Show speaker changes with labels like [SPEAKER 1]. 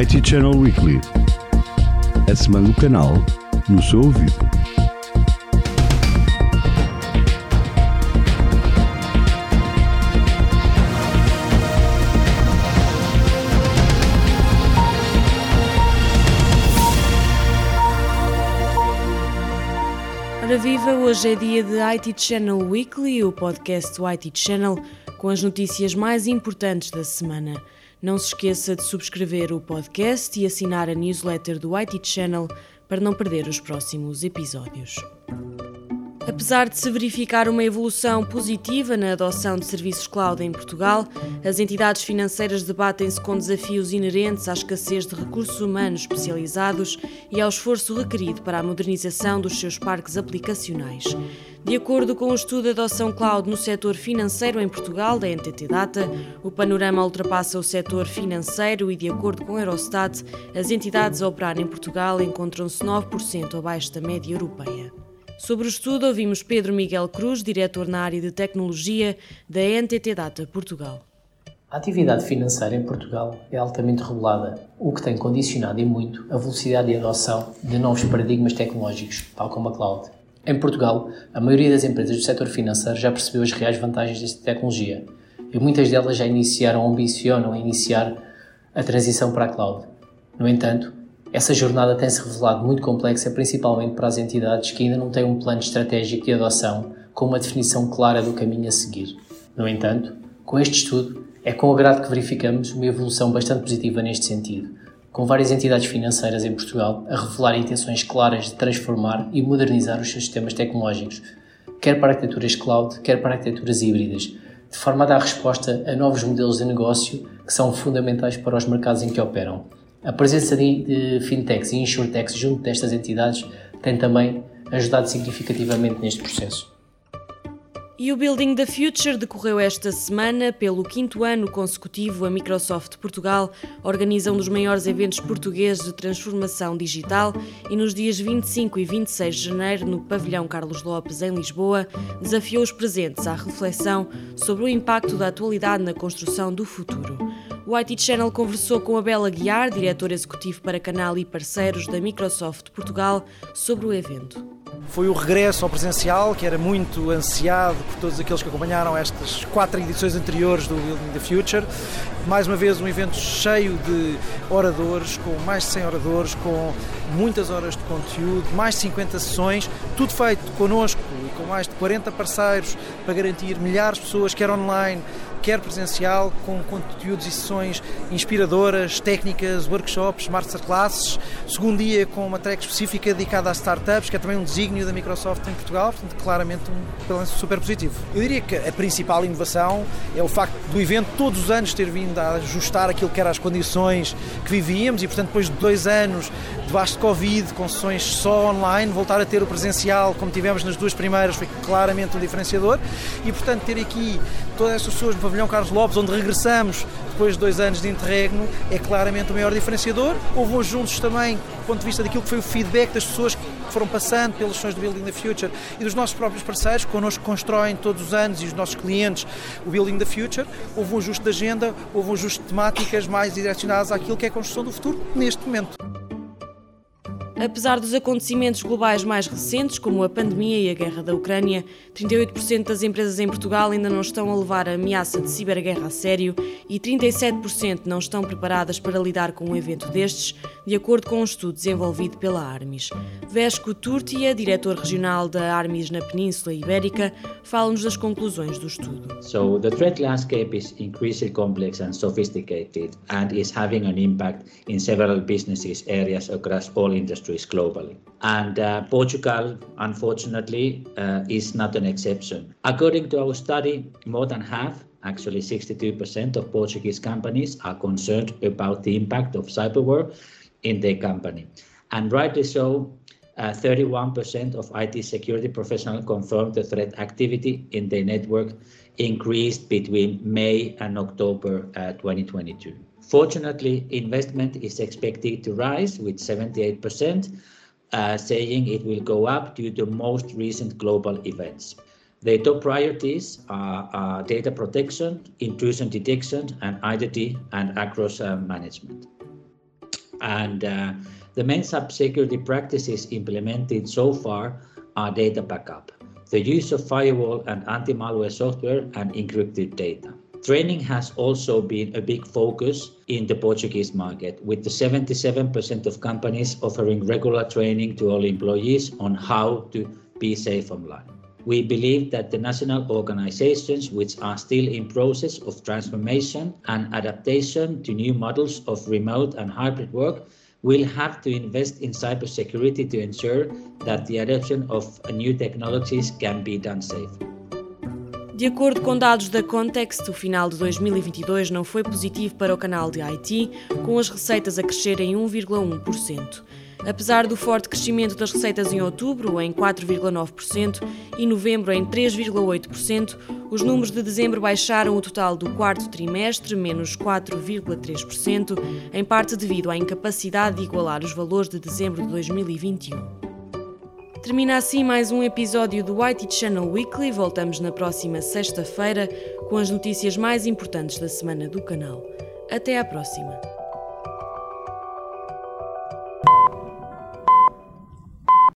[SPEAKER 1] IT Channel Weekly. A semana do canal no seu ouvido.
[SPEAKER 2] Ora viva, hoje é dia de IT Channel Weekly, o podcast do IT Channel, com as notícias mais importantes da semana. Não se esqueça de subscrever o podcast e assinar a newsletter do IT Channel para não perder os próximos episódios. Apesar de se verificar uma evolução positiva na adoção de serviços cloud em Portugal, as entidades financeiras debatem-se com desafios inerentes à escassez de recursos humanos especializados e ao esforço requerido para a modernização dos seus parques aplicacionais. De acordo com o estudo de adoção cloud no setor financeiro em Portugal, da NTT Data, o panorama ultrapassa o setor financeiro e, de acordo com a Eurostat, as entidades a operar em Portugal encontram-se 9% abaixo da média europeia. Sobre o estudo, ouvimos Pedro Miguel Cruz, diretor na área de tecnologia da NTT Data Portugal.
[SPEAKER 3] A atividade financeira em Portugal é altamente regulada, o que tem condicionado e muito a velocidade de adoção de novos paradigmas tecnológicos, tal como a cloud. Em Portugal, a maioria das empresas do setor financeiro já percebeu as reais vantagens desta tecnologia e muitas delas já iniciaram ou ambicionam iniciar a transição para a cloud. No entanto, essa jornada tem-se revelado muito complexa, principalmente para as entidades que ainda não têm um plano estratégico de adoção com uma definição clara do caminho a seguir. No entanto, com este estudo, é com agrado que verificamos uma evolução bastante positiva neste sentido, com várias entidades financeiras em Portugal a revelar intenções claras de transformar e modernizar os seus sistemas tecnológicos, quer para arquiteturas cloud, quer para arquiteturas híbridas, de forma a dar resposta a novos modelos de negócio que são fundamentais para os mercados em que operam. A presença de, fintechs e insurtechs junto destas entidades tem também ajudado significativamente neste processo.
[SPEAKER 2] E o Building the Future decorreu esta semana. Pelo quinto ano consecutivo, a Microsoft Portugal organiza um dos maiores eventos portugueses de transformação digital e nos dias 25 e 26 de janeiro, no Pavilhão Carlos Lopes, em Lisboa, desafiou os presentes à reflexão sobre o impacto da atualidade na construção do futuro. O IT Channel conversou com a Bela Guiar, diretor executivo para canal e parceiros da Microsoft Portugal, sobre o evento.
[SPEAKER 4] Foi o regresso ao presencial, que era muito ansiado por todos aqueles que acompanharam estas quatro edições anteriores do Building the Future. Mais uma vez, um evento cheio de oradores, com mais de 100 oradores, com muitas horas de conteúdo, mais de 50 sessões, tudo feito connosco e com mais de 40 parceiros para garantir milhares de pessoas, quer online, quer presencial, com conteúdos e sessões inspiradoras, técnicas, workshops, masterclasses. Segundo dia com uma track específica dedicada a startups, que é também um desígnio da Microsoft em Portugal, portanto, claramente um balanço super positivo. Eu diria que a principal inovação é o facto do evento todos os anos ter vindo a ajustar aquilo que eram as condições que vivíamos e, portanto, depois de dois anos debaixo de Covid, com sessões só online, voltar a ter o presencial como tivemos nas duas primeiras foi claramente um diferenciador e, portanto, ter aqui todas essas pessoas no pavilhão Carlos Lopes, onde regressamos depois de dois anos de interregno, é claramente o maior diferenciador. Houve uns juntos também, do ponto de vista daquilo que foi o feedback das pessoas que foram passando pelas sessões do Building the Future e dos nossos próprios parceiros, que connosco constroem todos os anos e os nossos clientes o Building the Future. Houve um ajuste de agenda, houve um ajuste de temáticas mais direcionadas àquilo que é a construção do futuro neste momento.
[SPEAKER 2] Apesar dos acontecimentos globais mais recentes, como a pandemia e a guerra da Ucrânia, 38% das empresas em Portugal ainda não estão a levar a ameaça de ciberguerra a sério e 37% não estão preparadas para lidar com um evento destes, de acordo com um estudo desenvolvido pela Armis. Vesco Turtia, diretor regional da Armis na Península Ibérica, fala-nos das conclusões do estudo.
[SPEAKER 5] So the threat landscape is increasingly complex and sophisticated and is having an impact in several businesses areas across all industries countries globally. And uh, Portugal, unfortunately, uh, is not an exception. According to our study, more than half, actually 62% of Portuguese companies are concerned about the impact of cyberwar in their company. And rightly so, 31% of IT security professionals confirmed the threat activity in their network increased between May and October uh, 2022. Fortunately, investment is expected to rise with 78%, uh, saying it will go up due to most recent global events. The top priorities are, data protection, intrusion detection, and identity and across uh, management. The main cybersecurity practices implemented so far are data backup, the use of firewall and anti-malware software, and encrypted data. Training has also been a big focus in the Portuguese market, with the 77% of companies offering regular training to all employees on how to be safe online. We believe that the national organizations which are still in process of transformation and adaptation to new models of remote and hybrid work will have to invest in cybersecurity to ensure that the adoption of new technologies can be done safely.
[SPEAKER 2] De acordo com dados da Context, o final de 2022 não foi positivo para o canal de IT, com as receitas a crescerem 1,1%. Um Apesar do forte crescimento das receitas em outubro, em 4,9%, e novembro, em 3,8%, os números de dezembro baixaram o total do quarto trimestre, menos 4,3%, em parte devido à incapacidade de igualar os valores de dezembro de 2021. Termina assim mais um episódio do IT Channel Weekly. Voltamos na próxima sexta-feira com as notícias mais importantes da semana do canal. Até à próxima!